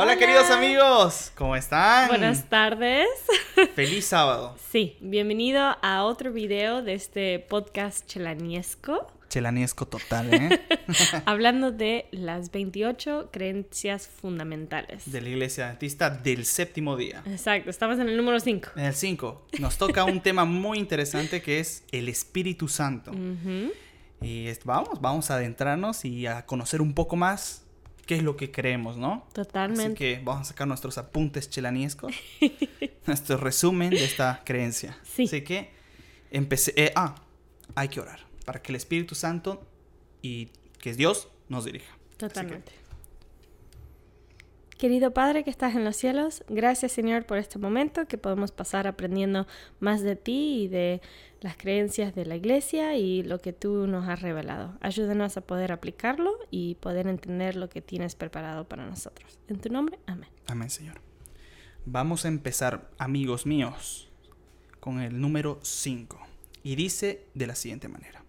Hola, queridos amigos, ¿cómo están? Buenas tardes. Feliz sábado. Sí, bienvenido a otro video de este podcast chelaniesco. Chelaniesco total, ¿eh? Hablando de las 28 creencias fundamentales. De la iglesia adventista del séptimo día. Exacto, estamos en el número 5. En el 5 nos toca un tema muy interesante que es el Espíritu Santo. Y vamos, vamos a adentrarnos y a conocer un poco más qué es lo que creemos, ¿no? Totalmente. Así que vamos a sacar nuestros apuntes chelaniescos, nuestro resumen de esta creencia. Sí. Así que empecé. Eh, ah, hay que orar para que el Espíritu Santo y que es Dios nos dirija. Totalmente. Querido Padre que estás en los cielos, gracias Señor por este momento que podemos pasar aprendiendo más de ti y de las creencias de la iglesia y lo que tú nos has revelado. Ayúdanos a poder aplicarlo y poder entender lo que tienes preparado para nosotros. En tu nombre, amén. Amén, Señor. Vamos a empezar, amigos míos, con el número 5. Y dice de la siguiente manera.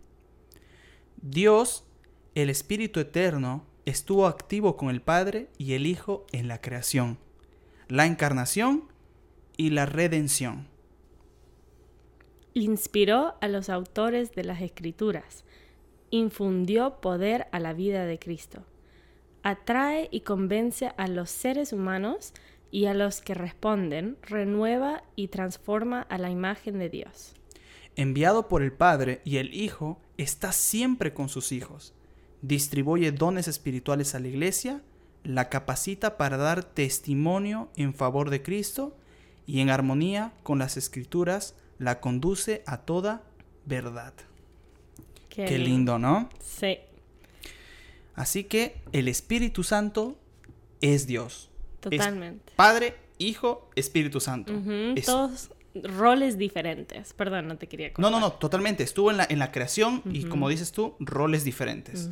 Dios, el Espíritu Eterno, estuvo activo con el Padre y el Hijo en la creación, la encarnación y la redención. Inspiró a los autores de las Escrituras, infundió poder a la vida de Cristo, atrae y convence a los seres humanos y a los que responden, renueva y transforma a la imagen de Dios. Enviado por el Padre y el Hijo, está siempre con sus hijos distribuye dones espirituales a la iglesia, la capacita para dar testimonio en favor de Cristo y en armonía con las escrituras la conduce a toda verdad. Qué, lindo, ¿no? Sí. Así que el Espíritu Santo es Dios. Totalmente. Padre, Hijo, Espíritu Santo. Todos roles diferentes. Perdón, no te quería contar. No, no, no, totalmente. Estuvo en la, en la creación y como dices tú, roles diferentes.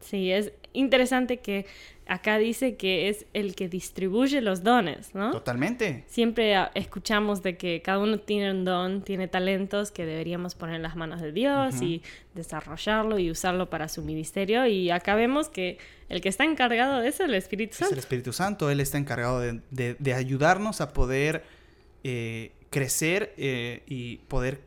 Sí, es interesante que acá dice que es el que distribuye los dones, ¿no? Totalmente. Siempre escuchamos de que cada uno tiene un don, tiene talentos que deberíamos poner en las manos de Dios y desarrollarlo y usarlo para su ministerio. Y acá vemos que el que está encargado de eso es el Espíritu Santo. Es el Espíritu Santo, Él está encargado de, de ayudarnos a poder eh, crecer eh, y poder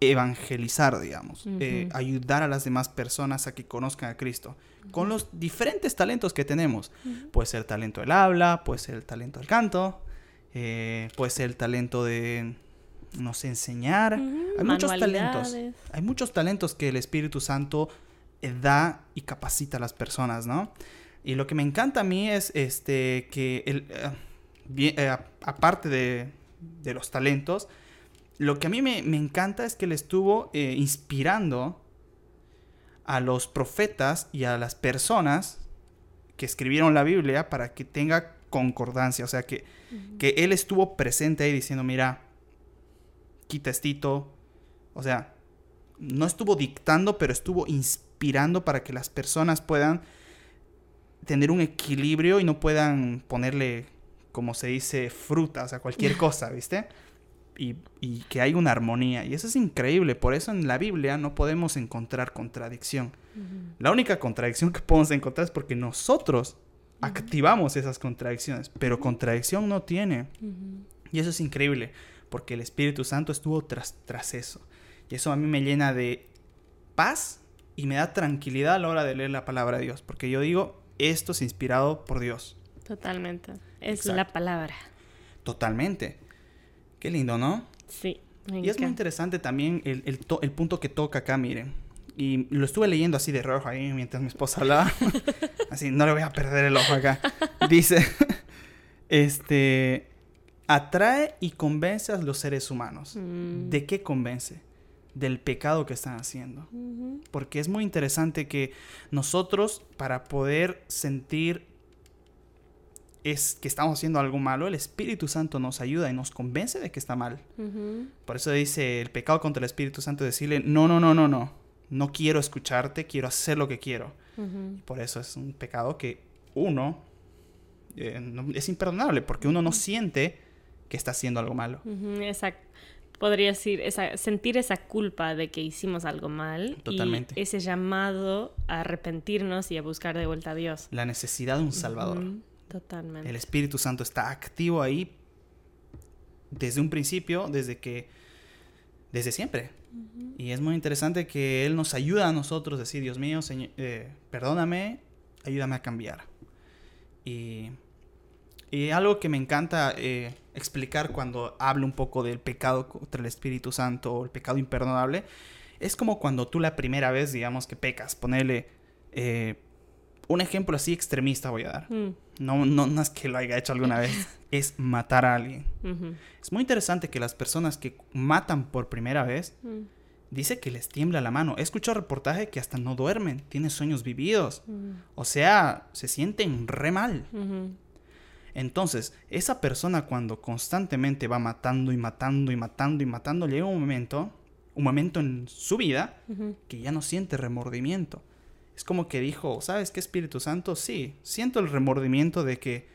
evangelizar, digamos, eh, ayudar a las demás personas a que conozcan a Cristo, con los diferentes talentos que tenemos. Puede ser el talento del habla, puede ser el talento del canto, puede ser el talento de, no sé, enseñar. Hay muchos talentos. Hay muchos talentos que el Espíritu Santo da y capacita a las personas, ¿no? Y lo que me encanta a mí es este que el, aparte de, de los talentos, lo que a mí me, encanta es que él estuvo eh, inspirando a los profetas y a las personas que escribieron la Biblia para que tenga concordancia, o sea, que, que él estuvo presente ahí diciendo, mira, quita estito, o sea, no estuvo dictando, pero estuvo inspirando para que las personas puedan tener un equilibrio y no puedan ponerle como se dice, frutas, a cualquier cosa, ¿viste? Y, que hay una armonía. Y eso es increíble. Por eso en la Biblia no podemos encontrar contradicción. La única contradicción que podemos encontrar es porque nosotros activamos esas contradicciones. Pero contradicción no tiene. Y eso es increíble. Porque el Espíritu Santo estuvo tras, tras eso. Y eso a mí me llena de paz y me da tranquilidad a la hora de leer la palabra de Dios. Porque yo digo, esto es inspirado por Dios. Totalmente. Es la palabra. Totalmente. Qué lindo, ¿no? Sí. y es muy interesante también el, el, punto que toca acá, miren. Y lo estuve leyendo así de rojo ahí mientras mi esposa hablaba. así, no le voy a perder el ojo acá. Dice, este, atrae y convence a los seres humanos. Mm. ¿De qué convence? Del pecado que están haciendo. Porque es muy interesante que nosotros, para poder sentir es que estamos haciendo algo malo, el Espíritu Santo nos ayuda y nos convence de que está mal. Por eso dice el pecado contra el Espíritu Santo, decirle, no, no, no, no, no, no quiero escucharte, quiero hacer lo que quiero. Por eso es un pecado que uno eh, es imperdonable, porque uno no siente que está haciendo algo malo. Exacto. Podría decir, esa, sentir esa culpa de que hicimos algo mal. Totalmente. Y ese llamado a arrepentirnos y a buscar de vuelta a Dios. La necesidad de un Salvador Totalmente. El Espíritu Santo está activo ahí desde un principio, desde que, desde siempre. Y es muy interesante que Él nos ayuda a nosotros a decir, Dios mío, señor, eh, perdóname, ayúdame a cambiar. Y, y algo que me encanta eh, explicar cuando hablo un poco del pecado contra el Espíritu Santo o el pecado imperdonable, es como cuando tú la primera vez, digamos, que pecas, ponerle eh, un ejemplo así extremista voy a dar. Mm. No, no, no es que lo haya hecho alguna vez, es matar a alguien. Es muy interesante que las personas que matan por primera vez, Mm. dice que les tiembla la mano. He escuchado reportaje que hasta no duermen, tienen sueños vividos. Mm. O sea, se sienten re mal. Entonces, esa persona cuando constantemente va matando y matando y matando y matando, llega un momento, un momento en su vida que ya no siente remordimiento. Es como que dijo, ¿sabes qué Espíritu Santo? Sí, siento el remordimiento de que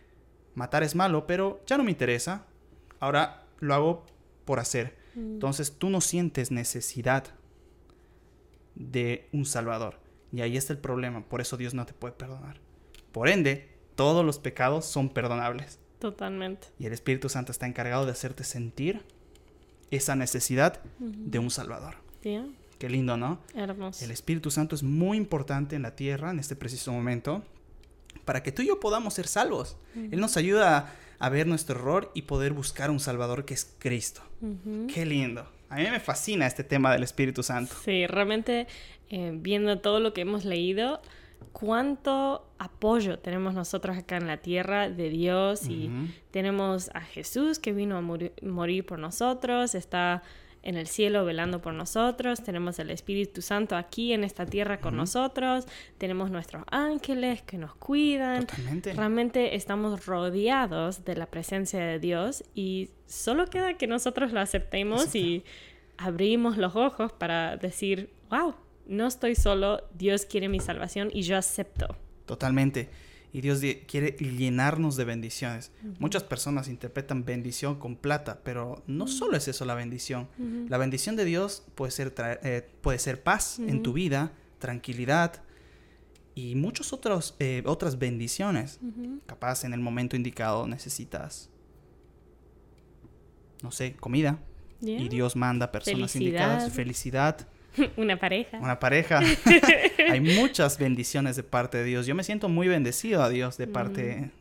matar es malo, pero ya no me interesa. Ahora lo hago por hacer. Mm. Entonces tú no sientes necesidad de un Salvador. Y ahí está el problema. Por eso Dios no te puede perdonar. Por ende, todos los pecados son perdonables. Totalmente. Y el Espíritu Santo está encargado de hacerte sentir esa necesidad de un Salvador. ¿Sí? Qué lindo, ¿no? Hermoso. El Espíritu Santo es muy importante en la tierra en este preciso momento para que tú y yo podamos ser salvos. Él nos ayuda a ver nuestro error y poder buscar un Salvador que es Cristo. Ujú. Qué lindo. A mí me fascina este tema del Espíritu Santo. Sí, realmente eh, viendo todo lo que hemos leído, cuánto apoyo tenemos nosotros acá en la tierra de Dios y Ujú. tenemos a Jesús que vino a morir por nosotros, está en el cielo velando por nosotros, tenemos el Espíritu Santo aquí en esta tierra con nosotros, tenemos nuestros ángeles que nos cuidan. Totalmente. Realmente estamos rodeados de la presencia de Dios y solo queda que nosotros lo aceptemos y abrimos los ojos para decir, wow, no estoy solo, Dios quiere mi salvación y yo acepto. Totalmente. Y Dios di- quiere llenarnos de bendiciones. Muchas personas interpretan bendición con plata, pero no solo es eso la bendición. La bendición de Dios puede ser, eh, puede ser paz en tu vida, tranquilidad y muchas otros, eh, otras bendiciones. Capaz en el momento indicado necesitas, no sé, comida. Yeah. Y Dios manda personas Felicidad. indicadas, felicidad, Una pareja. una pareja. Hay muchas bendiciones de parte de Dios. Yo me siento muy bendecido a Dios de parte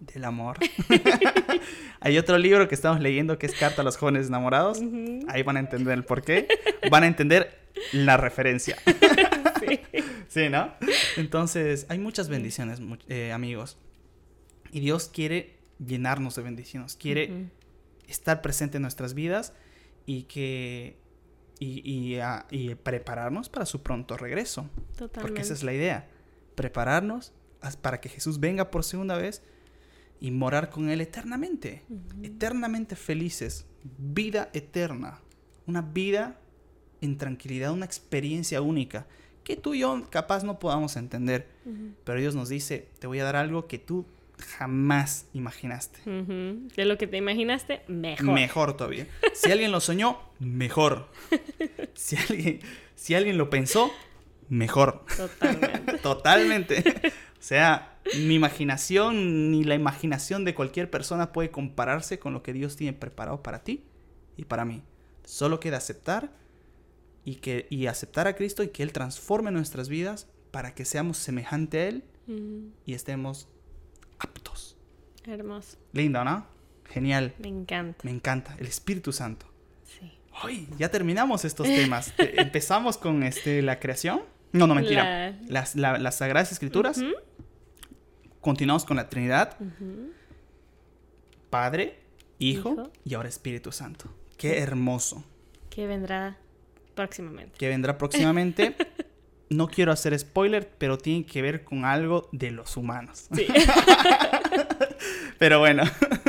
del amor. Hay otro libro que estamos leyendo que es Carta a los jóvenes enamorados. Ahí van a entender el por qué. Van a entender la referencia. Sí. Sí, ¿no? Entonces, hay muchas bendiciones, eh, amigos. Y Dios quiere llenarnos de bendiciones. Quiere estar presente en nuestras vidas y que y, y, ah, y prepararnos para su pronto regreso. Totalmente. Porque esa es la idea. Prepararnos para que Jesús venga por segunda vez y morar con Él eternamente. Eternamente felices. Vida eterna. Una vida en tranquilidad, una experiencia única que tú y yo capaz no podamos entender. Pero Dios nos dice, te voy a dar algo que tú jamás imaginaste. De lo que te imaginaste, mejor. Mejor todavía. Si alguien lo soñó, mejor. Si alguien, si alguien lo pensó, mejor. Totalmente. Totalmente. O sea, mi imaginación ni la imaginación de cualquier persona puede compararse con lo que Dios tiene preparado para ti y para mí. Solo queda aceptar y, que, y aceptar a Cristo y que Él transforme nuestras vidas para que seamos semejante a Él y estemos aptos. Hermoso. Lindo, ¿no? Genial. Me encanta. Me encanta. El Espíritu Santo. Sí. Hoy ya terminamos estos temas. Te- Empezamos con este, la creación. No, no, mentira. La- Las, la- las Sagradas Escrituras. Continuamos con la Trinidad. Padre, Hijo, Hijo. y ahora Espíritu Santo. Qué hermoso. Que vendrá próximamente. Que vendrá próximamente. No quiero hacer spoiler, pero tiene que ver con algo de los humanos. Sí. Pero bueno,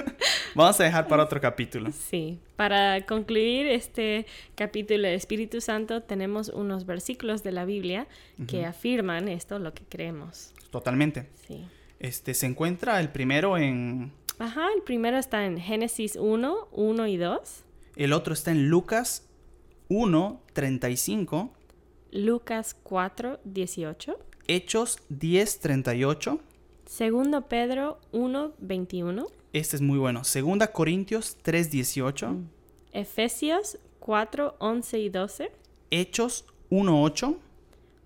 vamos a dejar para otro capítulo. Sí, para concluir este capítulo de Espíritu Santo tenemos unos versículos de la Biblia que afirman esto, lo que creemos. Totalmente. Sí. Este se encuentra el primero en. Ajá, el primero está en Génesis 1, 1 y 2, El otro está en Lucas 1, 35. Lucas 4, 18, Hechos 10, 38. Segundo Pedro 1, 21. Este es muy bueno. Segunda Corintios 3, 18. Mm. Efesios 4, 11 y 12. Hechos 1, 8.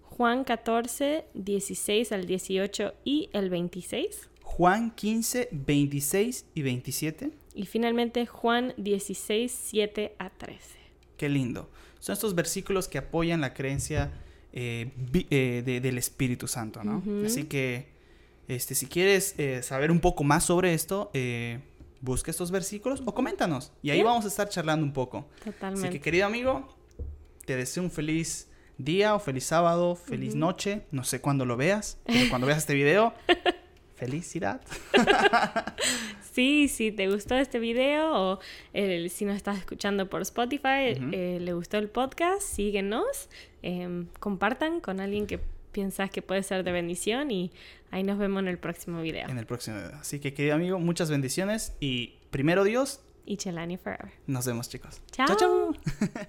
Juan 14, 16 al 18 y el 26. Juan 15, 26 y 27. Y finalmente Juan 16, 7 a 13. Qué lindo. Son estos versículos que apoyan la creencia eh, eh, del Espíritu Santo, ¿no? Así que, este, si quieres eh, saber un poco más sobre esto, busca estos versículos o coméntanos. Y ahí vamos a estar charlando un poco. Totalmente. Así que, querido amigo, te deseo un feliz día o feliz sábado, feliz noche. No sé cuándo lo veas, pero cuando veas este video, felicidad. sí, si te gustó este video o si nos estás escuchando por Spotify, eh, le gustó el podcast, síguenos, em, compartan con alguien que piensas que puede ser de bendición y ahí nos vemos en el próximo video. En el próximo video. Así que querido amigo, muchas bendiciones y primero Dios. Y Chelani Forever. Nos vemos chicos. chao. chao.